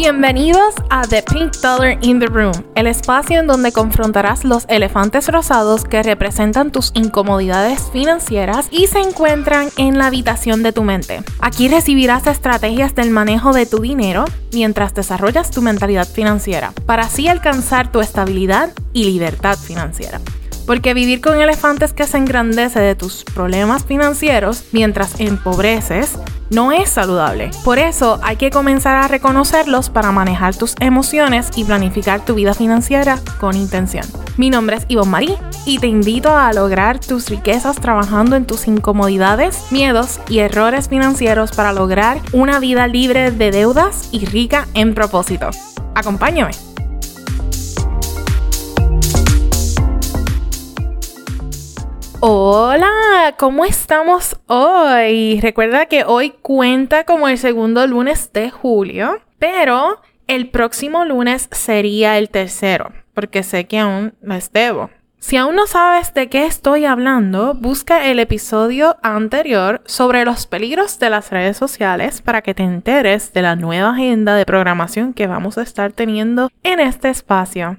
Bienvenidos a The Pink Dollar in the Room, el espacio en donde confrontarás los elefantes rosados que representan tus incomodidades financieras y se encuentran en la habitación de tu mente. Aquí recibirás estrategias del manejo de tu dinero mientras desarrollas tu mentalidad financiera, para así alcanzar tu estabilidad y libertad financiera. Porque vivir con elefantes que se engrandece de tus problemas financieros mientras empobreces no es saludable. Por eso hay que comenzar a reconocerlos para manejar tus emociones y planificar tu vida financiera con intención. Mi nombre es Ivonne Marie y te invito a lograr tus riquezas trabajando en tus incomodidades, miedos y errores financieros para lograr una vida libre de deudas y rica en propósito. Acompáñame. Hola, ¿cómo estamos hoy? Recuerda que hoy cuenta como el segundo lunes de julio, pero el próximo lunes sería el tercero, porque sé que aún les debo. Si aún no sabes de qué estoy hablando, busca el episodio anterior sobre los peligros de las redes sociales para que te enteres de la nueva agenda de programación que vamos a estar teniendo en este espacio.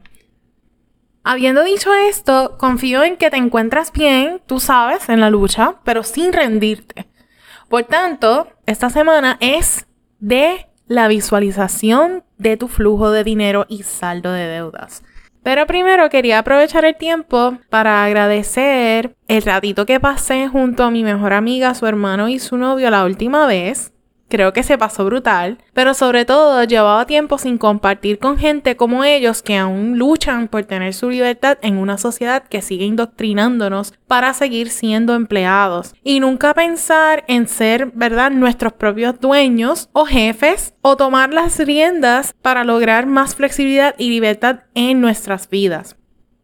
Habiendo dicho esto, confío en que te encuentras bien, tú sabes, en la lucha, pero sin rendirte. Por tanto, esta semana es de la visualización de tu flujo de dinero y saldo de deudas. Pero primero quería aprovechar el tiempo para agradecer el ratito que pasé junto a mi mejor amiga, su hermano y su novio la última vez. Creo que se pasó brutal, pero sobre todo llevaba tiempo sin compartir con gente como ellos que aún luchan por tener su libertad en una sociedad que sigue indoctrinándonos para seguir siendo empleados y nunca pensar en ser, ¿verdad?, nuestros propios dueños o jefes o tomar las riendas para lograr más flexibilidad y libertad en nuestras vidas.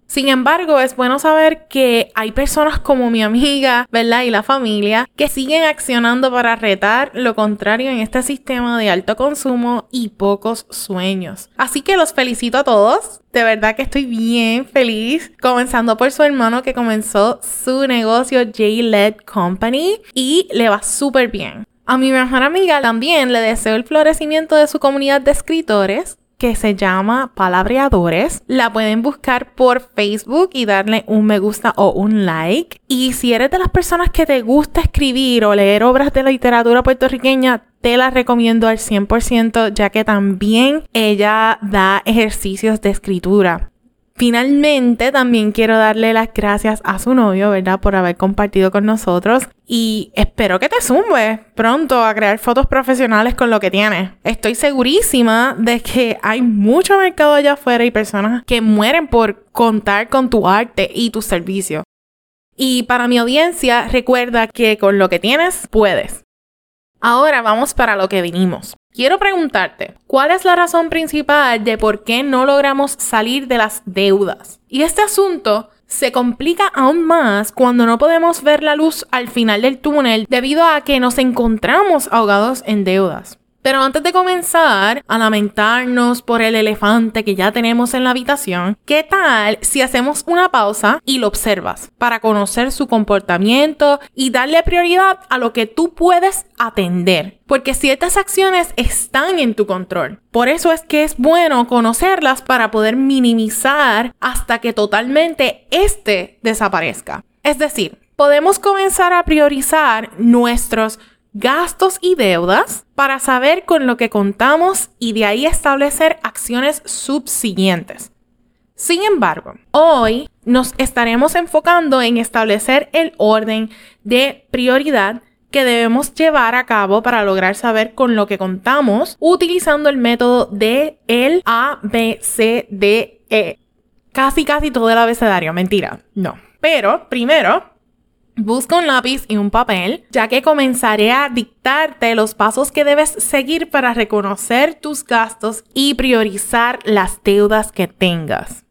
Sin embargo, es bueno saber que hay personas como mi amiga, ¿verdad? Y la familia que siguen accionando para retar lo contrario en este sistema de alto consumo y pocos sueños. Así que los felicito a todos. De verdad que estoy bien feliz, comenzando por su hermano que comenzó su negocio J-Led Company y le va súper bien. A mi mejor amiga también le deseo el florecimiento de su comunidad de escritores que se llama Palabreadores. La pueden buscar por Facebook y darle un me gusta o un like. Y si eres de las personas que te gusta escribir o leer obras de literatura puertorriqueña, te la recomiendo al 100% ya que también ella da ejercicios de escritura. Finalmente, también quiero darle las gracias a su novio, ¿verdad? Por haber compartido con nosotros. Y espero que te sumes pronto a crear fotos profesionales con lo que tienes. Estoy segurísima de que hay mucho mercado allá afuera y personas que mueren por contar con tu arte y tu servicio. Y para mi audiencia, recuerda que con lo que tienes, puedes. Ahora vamos para lo que vinimos. Quiero preguntarte, ¿cuál es la razón principal de por qué no logramos salir de las deudas? Y este asunto se complica aún más cuando no podemos ver la luz al final del túnel debido a que nos encontramos ahogados en deudas. Pero antes de comenzar a lamentarnos por el elefante que ya tenemos en la habitación, ¿qué tal si hacemos una pausa y lo observas para conocer su comportamiento y darle prioridad a lo que tú puedes atender? Porque ciertas acciones están en tu control. Por eso es que es bueno conocerlas para poder minimizar hasta que totalmente este desaparezca. Es decir, podemos comenzar a priorizar nuestros gastos y deudas para saber con lo que contamos y de ahí establecer acciones subsiguientes. Sin embargo, hoy nos estaremos enfocando en establecer el orden de prioridad que debemos llevar a cabo para lograr saber con lo que contamos utilizando el método de el A, B, C, D, E. Casi, casi todo el abecedario, mentira, no. Pero primero Busca un lápiz y un papel, ya que comenzaré a dictarte los pasos que debes seguir para reconocer tus gastos y priorizar las deudas que tengas.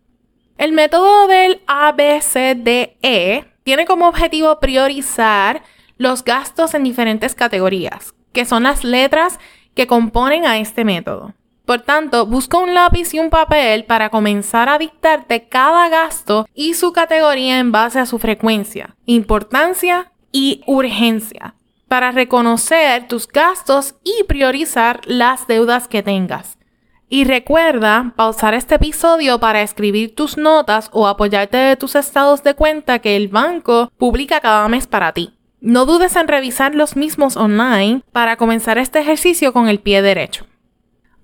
El método del ABCDE tiene como objetivo priorizar los gastos en diferentes categorías, que son las letras que componen a este método. Por tanto, busca un lápiz y un papel para comenzar a dictarte cada gasto y su categoría en base a su frecuencia, importancia y urgencia, para reconocer tus gastos y priorizar las deudas que tengas. Y recuerda pausar este episodio para escribir tus notas o apoyarte de tus estados de cuenta que el banco publica cada mes para ti. No dudes en revisar los mismos online para comenzar este ejercicio con el pie derecho.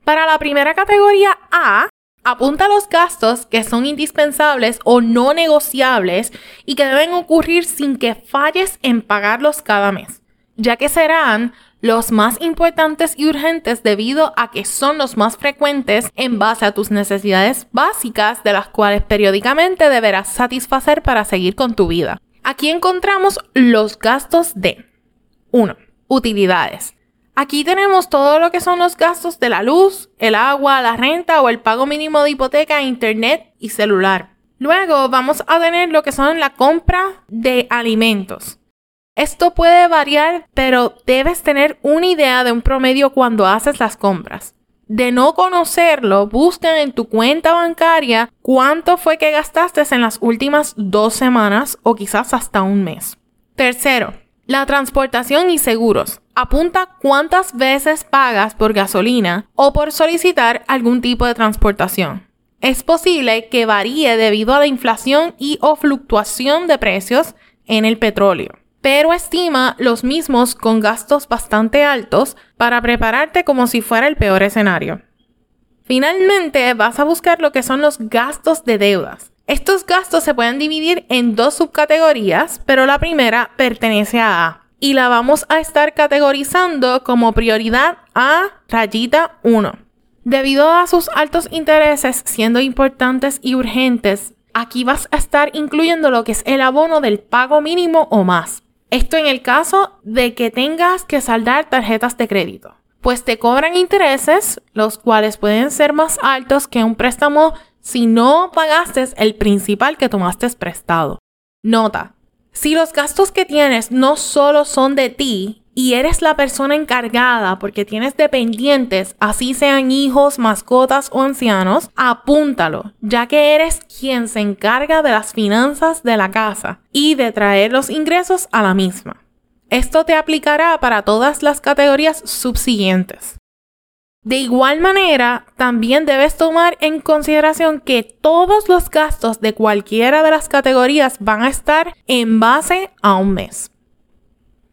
Para la primera categoría A, apunta los gastos que son indispensables o no negociables y que deben ocurrir sin que falles en pagarlos cada mes, ya que serán los más importantes y urgentes debido a que son los más frecuentes en base a tus necesidades básicas de las cuales periódicamente deberás satisfacer para seguir con tu vida. Aquí encontramos los gastos de 1. Utilidades. Aquí tenemos todo lo que son los gastos de la luz, el agua, la renta o el pago mínimo de hipoteca, internet y celular. Luego vamos a tener lo que son la compra de alimentos. Esto puede variar, pero debes tener una idea de un promedio cuando haces las compras. De no conocerlo, busca en tu cuenta bancaria cuánto fue que gastaste en las últimas dos semanas o quizás hasta un mes. Tercero, la transportación y seguros. Apunta cuántas veces pagas por gasolina o por solicitar algún tipo de transportación. Es posible que varíe debido a la inflación y o fluctuación de precios en el petróleo pero estima los mismos con gastos bastante altos para prepararte como si fuera el peor escenario. Finalmente, vas a buscar lo que son los gastos de deudas. Estos gastos se pueden dividir en dos subcategorías, pero la primera pertenece a A y la vamos a estar categorizando como prioridad a rayita 1. Debido a sus altos intereses siendo importantes y urgentes, aquí vas a estar incluyendo lo que es el abono del pago mínimo o más. Esto en el caso de que tengas que saldar tarjetas de crédito, pues te cobran intereses, los cuales pueden ser más altos que un préstamo si no pagaste el principal que tomaste prestado. Nota, si los gastos que tienes no solo son de ti, y eres la persona encargada porque tienes dependientes, así sean hijos, mascotas o ancianos, apúntalo, ya que eres quien se encarga de las finanzas de la casa y de traer los ingresos a la misma. Esto te aplicará para todas las categorías subsiguientes. De igual manera, también debes tomar en consideración que todos los gastos de cualquiera de las categorías van a estar en base a un mes.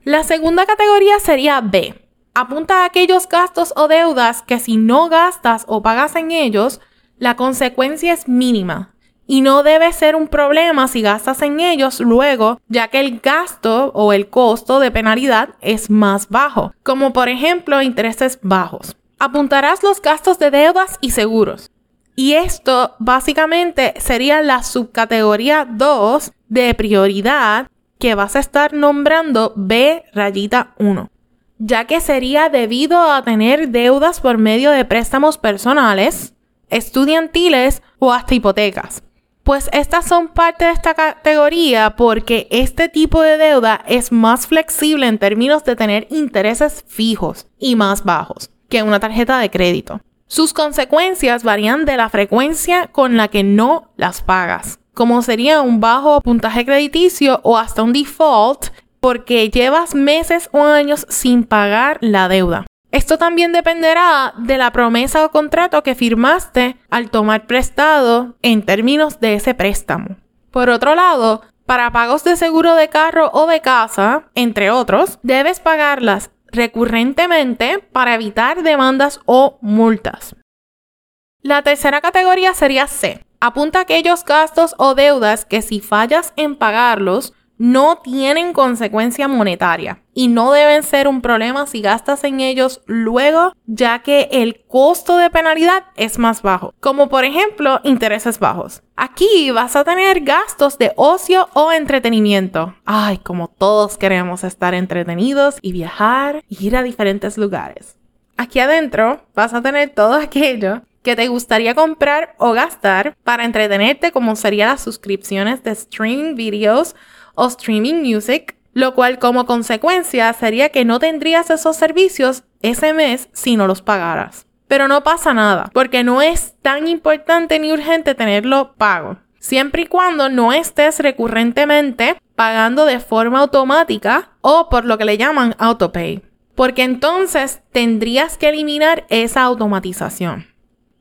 La segunda categoría sería B. Apunta a aquellos gastos o deudas que si no gastas o pagas en ellos, la consecuencia es mínima y no debe ser un problema si gastas en ellos luego, ya que el gasto o el costo de penalidad es más bajo, como por ejemplo intereses bajos. Apuntarás los gastos de deudas y seguros. Y esto básicamente sería la subcategoría 2 de prioridad que vas a estar nombrando B rayita 1, ya que sería debido a tener deudas por medio de préstamos personales, estudiantiles o hasta hipotecas. Pues estas son parte de esta categoría porque este tipo de deuda es más flexible en términos de tener intereses fijos y más bajos que una tarjeta de crédito. Sus consecuencias varían de la frecuencia con la que no las pagas como sería un bajo puntaje crediticio o hasta un default porque llevas meses o años sin pagar la deuda. Esto también dependerá de la promesa o contrato que firmaste al tomar prestado en términos de ese préstamo. Por otro lado, para pagos de seguro de carro o de casa, entre otros, debes pagarlas recurrentemente para evitar demandas o multas. La tercera categoría sería C, Apunta aquellos gastos o deudas que si fallas en pagarlos no tienen consecuencia monetaria y no deben ser un problema si gastas en ellos luego, ya que el costo de penalidad es más bajo, como por ejemplo intereses bajos. Aquí vas a tener gastos de ocio o entretenimiento. Ay, como todos queremos estar entretenidos y viajar ir a diferentes lugares. Aquí adentro vas a tener todo aquello que te gustaría comprar o gastar para entretenerte como serían las suscripciones de streaming videos o streaming music, lo cual como consecuencia sería que no tendrías esos servicios ese mes si no los pagaras. Pero no pasa nada, porque no es tan importante ni urgente tenerlo pago, siempre y cuando no estés recurrentemente pagando de forma automática o por lo que le llaman autopay, porque entonces tendrías que eliminar esa automatización.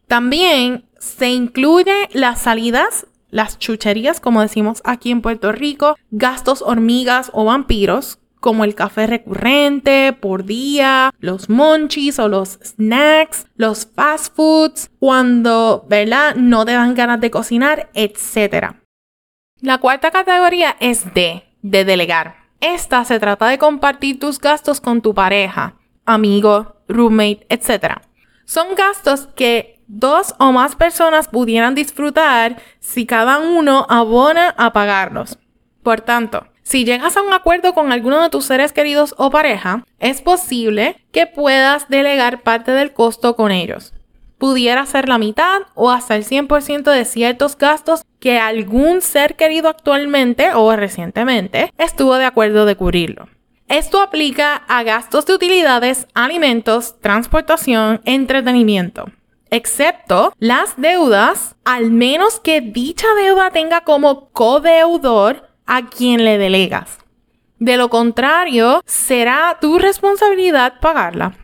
También se incluye las salidas, las chucherías, como decimos aquí en Puerto Rico, gastos hormigas o vampiros, como el café recurrente por día, los monchis o los snacks, los fast foods, cuando, ¿verdad? No te dan ganas de cocinar, etc. La cuarta categoría es D, de delegar. Esta se trata de compartir tus gastos con tu pareja, amigo, roommate, etc. Son gastos que dos o más personas pudieran disfrutar si cada uno abona a pagarlos. Por tanto, si llegas a un acuerdo con alguno de tus seres queridos o pareja, es posible que puedas delegar parte del costo con ellos. Pudiera ser la mitad o hasta el 100% de ciertos gastos que algún ser querido actualmente o recientemente estuvo de acuerdo de cubrirlo. Esto aplica a gastos de utilidades, alimentos, transportación, entretenimiento excepto las deudas, al menos que dicha deuda tenga como codeudor a quien le delegas. De lo contrario, será tu responsabilidad pagarla.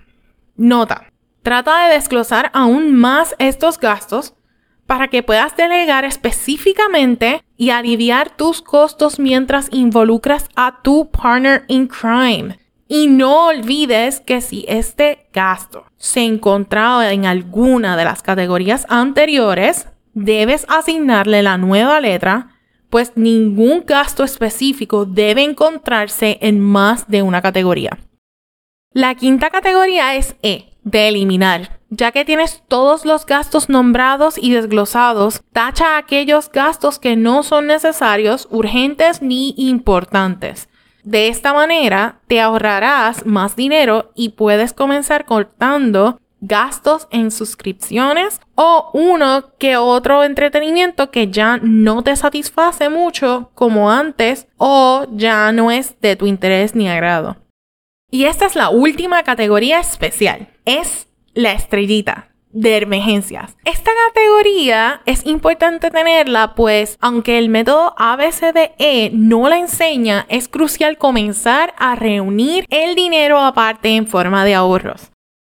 Nota, trata de desglosar aún más estos gastos para que puedas delegar específicamente y aliviar tus costos mientras involucras a tu partner in crime. Y no olvides que si este gasto se encontraba en alguna de las categorías anteriores, debes asignarle la nueva letra pues ningún gasto específico debe encontrarse en más de una categoría. La quinta categoría es E, de eliminar. Ya que tienes todos los gastos nombrados y desglosados, tacha aquellos gastos que no son necesarios, urgentes ni importantes. De esta manera te ahorrarás más dinero y puedes comenzar cortando gastos en suscripciones o uno que otro entretenimiento que ya no te satisface mucho como antes o ya no es de tu interés ni agrado. Y esta es la última categoría especial. Es la estrellita de emergencias. Esta categoría es importante tenerla pues aunque el método ABCDE no la enseña, es crucial comenzar a reunir el dinero aparte en forma de ahorros.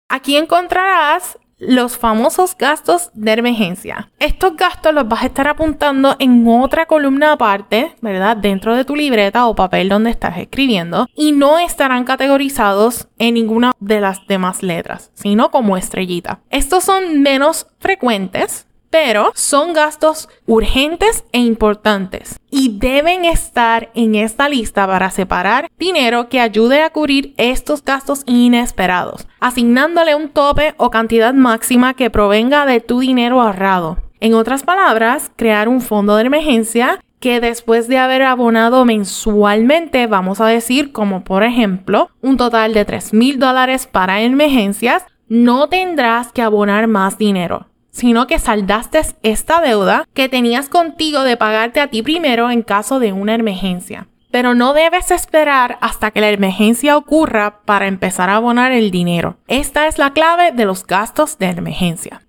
Aquí encontrarás los famosos gastos de emergencia. Estos gastos los vas a estar apuntando en otra columna aparte, ¿verdad? Dentro de tu libreta o papel donde estás escribiendo y no estarán categorizados en ninguna de las demás letras, sino como estrellita. Estos son menos frecuentes, pero son gastos urgentes e importantes y deben estar en esta lista para separar dinero que ayude a cubrir estos gastos inesperados, asignándole un tope o cantidad máxima que provenga de tu dinero ahorrado. En otras palabras, crear un fondo de emergencia que después de haber abonado mensualmente, vamos a decir como por ejemplo un total de 3 mil dólares para emergencias, no tendrás que abonar más dinero sino que saldaste esta deuda que tenías contigo de pagarte a ti primero en caso de una emergencia. Pero no debes esperar hasta que la emergencia ocurra para empezar a abonar el dinero. Esta es la clave de los gastos de emergencia.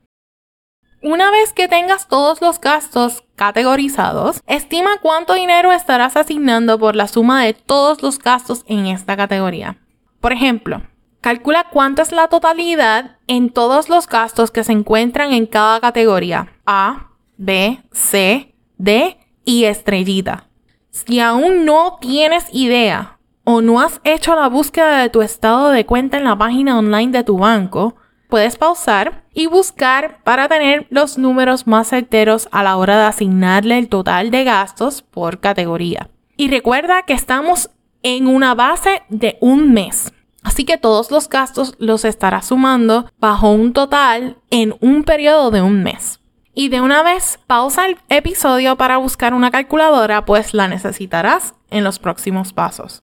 Una vez que tengas todos los gastos categorizados, estima cuánto dinero estarás asignando por la suma de todos los gastos en esta categoría. Por ejemplo, Calcula cuánto es la totalidad en todos los gastos que se encuentran en cada categoría A, B, C, D y estrellita. Si aún no tienes idea o no has hecho la búsqueda de tu estado de cuenta en la página online de tu banco, puedes pausar y buscar para tener los números más certeros a la hora de asignarle el total de gastos por categoría. Y recuerda que estamos en una base de un mes. Así que todos los gastos los estarás sumando bajo un total en un periodo de un mes. Y de una vez pausa el episodio para buscar una calculadora, pues la necesitarás en los próximos pasos.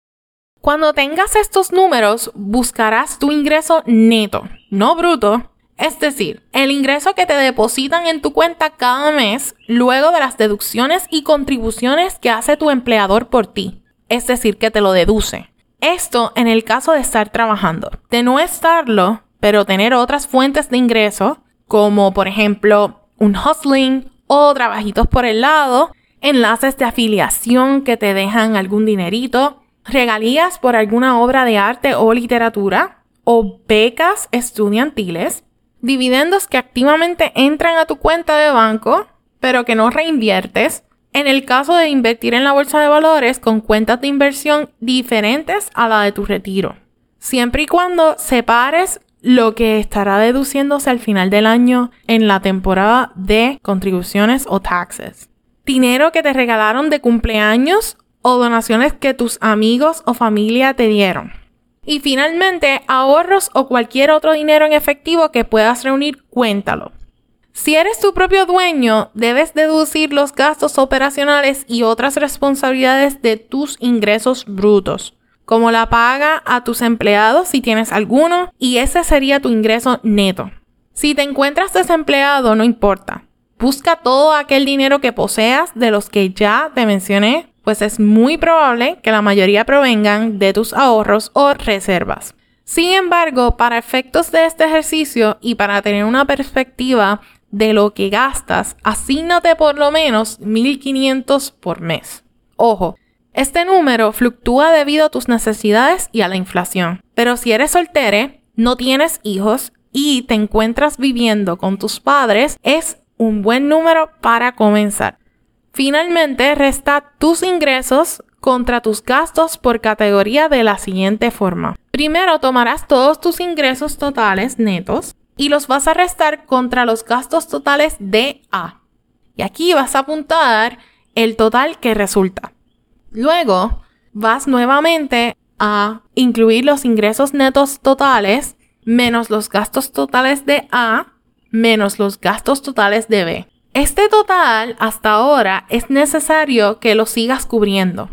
Cuando tengas estos números, buscarás tu ingreso neto, no bruto, es decir, el ingreso que te depositan en tu cuenta cada mes luego de las deducciones y contribuciones que hace tu empleador por ti, es decir, que te lo deduce. Esto en el caso de estar trabajando. De no estarlo, pero tener otras fuentes de ingreso, como por ejemplo un hustling o trabajitos por el lado, enlaces de afiliación que te dejan algún dinerito, regalías por alguna obra de arte o literatura, o becas estudiantiles, dividendos que activamente entran a tu cuenta de banco, pero que no reinviertes, en el caso de invertir en la bolsa de valores con cuentas de inversión diferentes a la de tu retiro, siempre y cuando separes lo que estará deduciéndose al final del año en la temporada de contribuciones o taxes. Dinero que te regalaron de cumpleaños o donaciones que tus amigos o familia te dieron. Y finalmente, ahorros o cualquier otro dinero en efectivo que puedas reunir, cuéntalo. Si eres tu propio dueño, debes deducir los gastos operacionales y otras responsabilidades de tus ingresos brutos, como la paga a tus empleados si tienes alguno, y ese sería tu ingreso neto. Si te encuentras desempleado, no importa. Busca todo aquel dinero que poseas de los que ya te mencioné, pues es muy probable que la mayoría provengan de tus ahorros o reservas. Sin embargo, para efectos de este ejercicio y para tener una perspectiva de lo que gastas, asígnate por lo menos 1500 por mes. Ojo, este número fluctúa debido a tus necesidades y a la inflación. Pero si eres soltere, no tienes hijos y te encuentras viviendo con tus padres, es un buen número para comenzar. Finalmente, resta tus ingresos contra tus gastos por categoría de la siguiente forma. Primero tomarás todos tus ingresos totales netos y los vas a restar contra los gastos totales de A. Y aquí vas a apuntar el total que resulta. Luego vas nuevamente a incluir los ingresos netos totales menos los gastos totales de A menos los gastos totales de B. Este total hasta ahora es necesario que lo sigas cubriendo.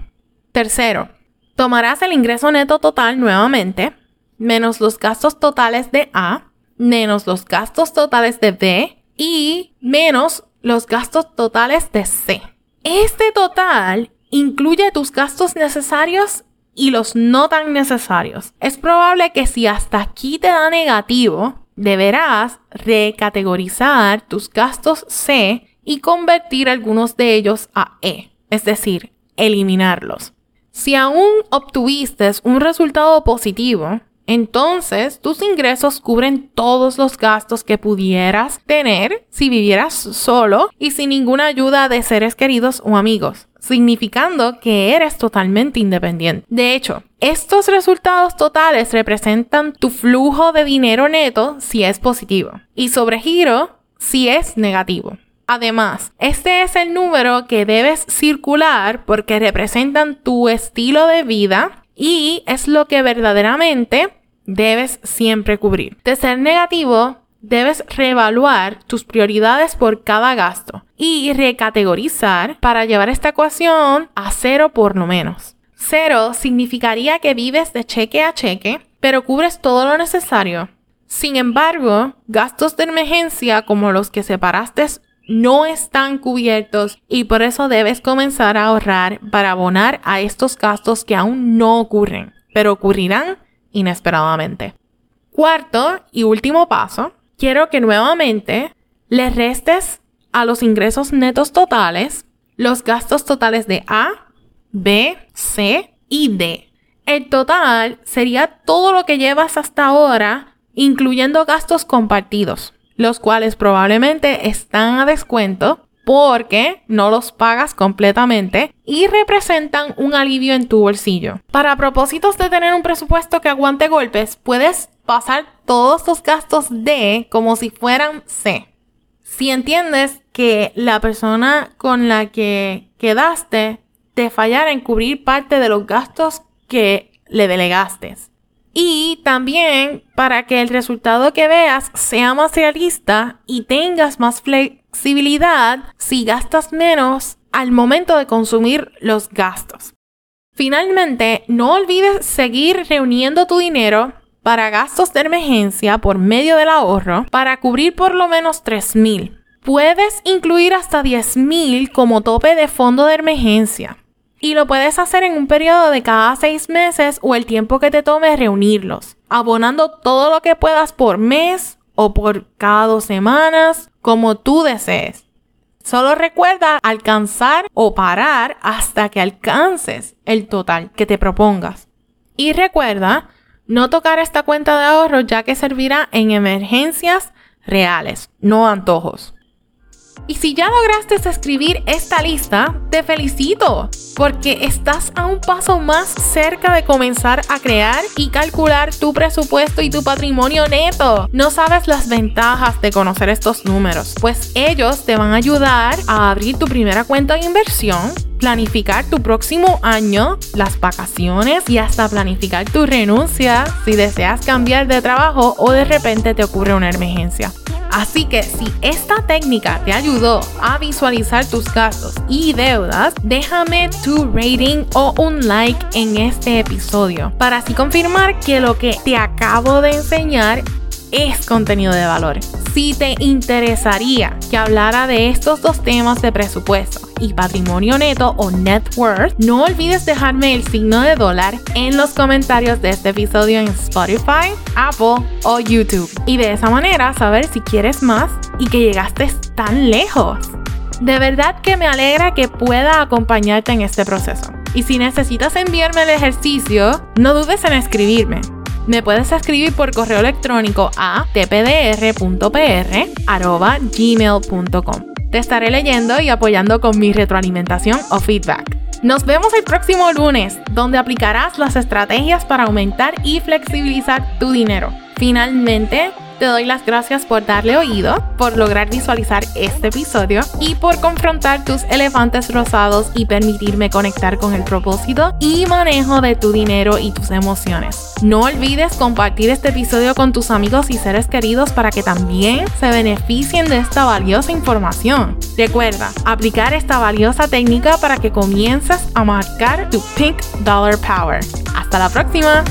Tercero, tomarás el ingreso neto total nuevamente menos los gastos totales de A menos los gastos totales de B y menos los gastos totales de C. Este total incluye tus gastos necesarios y los no tan necesarios. Es probable que si hasta aquí te da negativo, deberás recategorizar tus gastos C y convertir algunos de ellos a E, es decir, eliminarlos. Si aún obtuviste un resultado positivo, entonces, tus ingresos cubren todos los gastos que pudieras tener si vivieras solo y sin ninguna ayuda de seres queridos o amigos, significando que eres totalmente independiente. De hecho, estos resultados totales representan tu flujo de dinero neto si es positivo y sobregiro si es negativo. Además, este es el número que debes circular porque representan tu estilo de vida y es lo que verdaderamente debes siempre cubrir. De ser negativo, debes reevaluar tus prioridades por cada gasto y recategorizar para llevar esta ecuación a cero por lo menos. Cero significaría que vives de cheque a cheque, pero cubres todo lo necesario. Sin embargo, gastos de emergencia como los que separaste no están cubiertos y por eso debes comenzar a ahorrar para abonar a estos gastos que aún no ocurren, pero ocurrirán inesperadamente. Cuarto y último paso, quiero que nuevamente le restes a los ingresos netos totales los gastos totales de A, B, C y D. El total sería todo lo que llevas hasta ahora, incluyendo gastos compartidos los cuales probablemente están a descuento porque no los pagas completamente y representan un alivio en tu bolsillo. Para propósitos de tener un presupuesto que aguante golpes, puedes pasar todos tus gastos de como si fueran C. Si entiendes que la persona con la que quedaste te fallara en cubrir parte de los gastos que le delegaste. Y también para que el resultado que veas sea más realista y tengas más flexibilidad si gastas menos al momento de consumir los gastos. Finalmente, no olvides seguir reuniendo tu dinero para gastos de emergencia por medio del ahorro para cubrir por lo menos 3.000. Puedes incluir hasta 10.000 como tope de fondo de emergencia y lo puedes hacer en un periodo de cada seis meses o el tiempo que te tome reunirlos, abonando todo lo que puedas por mes o por cada dos semanas, como tú desees. Solo recuerda alcanzar o parar hasta que alcances el total que te propongas. Y recuerda no tocar esta cuenta de ahorro ya que servirá en emergencias, reales, no antojos. Y si ya lograste escribir esta lista, te felicito, porque estás a un paso más cerca de comenzar a crear y calcular tu presupuesto y tu patrimonio neto. No sabes las ventajas de conocer estos números, pues ellos te van a ayudar a abrir tu primera cuenta de inversión planificar tu próximo año, las vacaciones y hasta planificar tu renuncia si deseas cambiar de trabajo o de repente te ocurre una emergencia. Así que si esta técnica te ayudó a visualizar tus gastos y deudas, déjame tu rating o un like en este episodio para así confirmar que lo que te acabo de enseñar es contenido de valor. Si te interesaría que hablara de estos dos temas de presupuesto y patrimonio neto o net worth, no olvides dejarme el signo de dólar en los comentarios de este episodio en Spotify, Apple o YouTube. Y de esa manera saber si quieres más y que llegaste tan lejos. De verdad que me alegra que pueda acompañarte en este proceso. Y si necesitas enviarme el ejercicio, no dudes en escribirme me puedes escribir por correo electrónico a tpdr.pr.gmail.com. Te estaré leyendo y apoyando con mi retroalimentación o feedback. Nos vemos el próximo lunes, donde aplicarás las estrategias para aumentar y flexibilizar tu dinero. Finalmente, te doy las gracias por darle oído, por lograr visualizar este episodio y por confrontar tus elefantes rosados y permitirme conectar con el propósito y manejo de tu dinero y tus emociones. No olvides compartir este episodio con tus amigos y seres queridos para que también se beneficien de esta valiosa información. Recuerda, aplicar esta valiosa técnica para que comiences a marcar tu Pink Dollar Power. Hasta la próxima.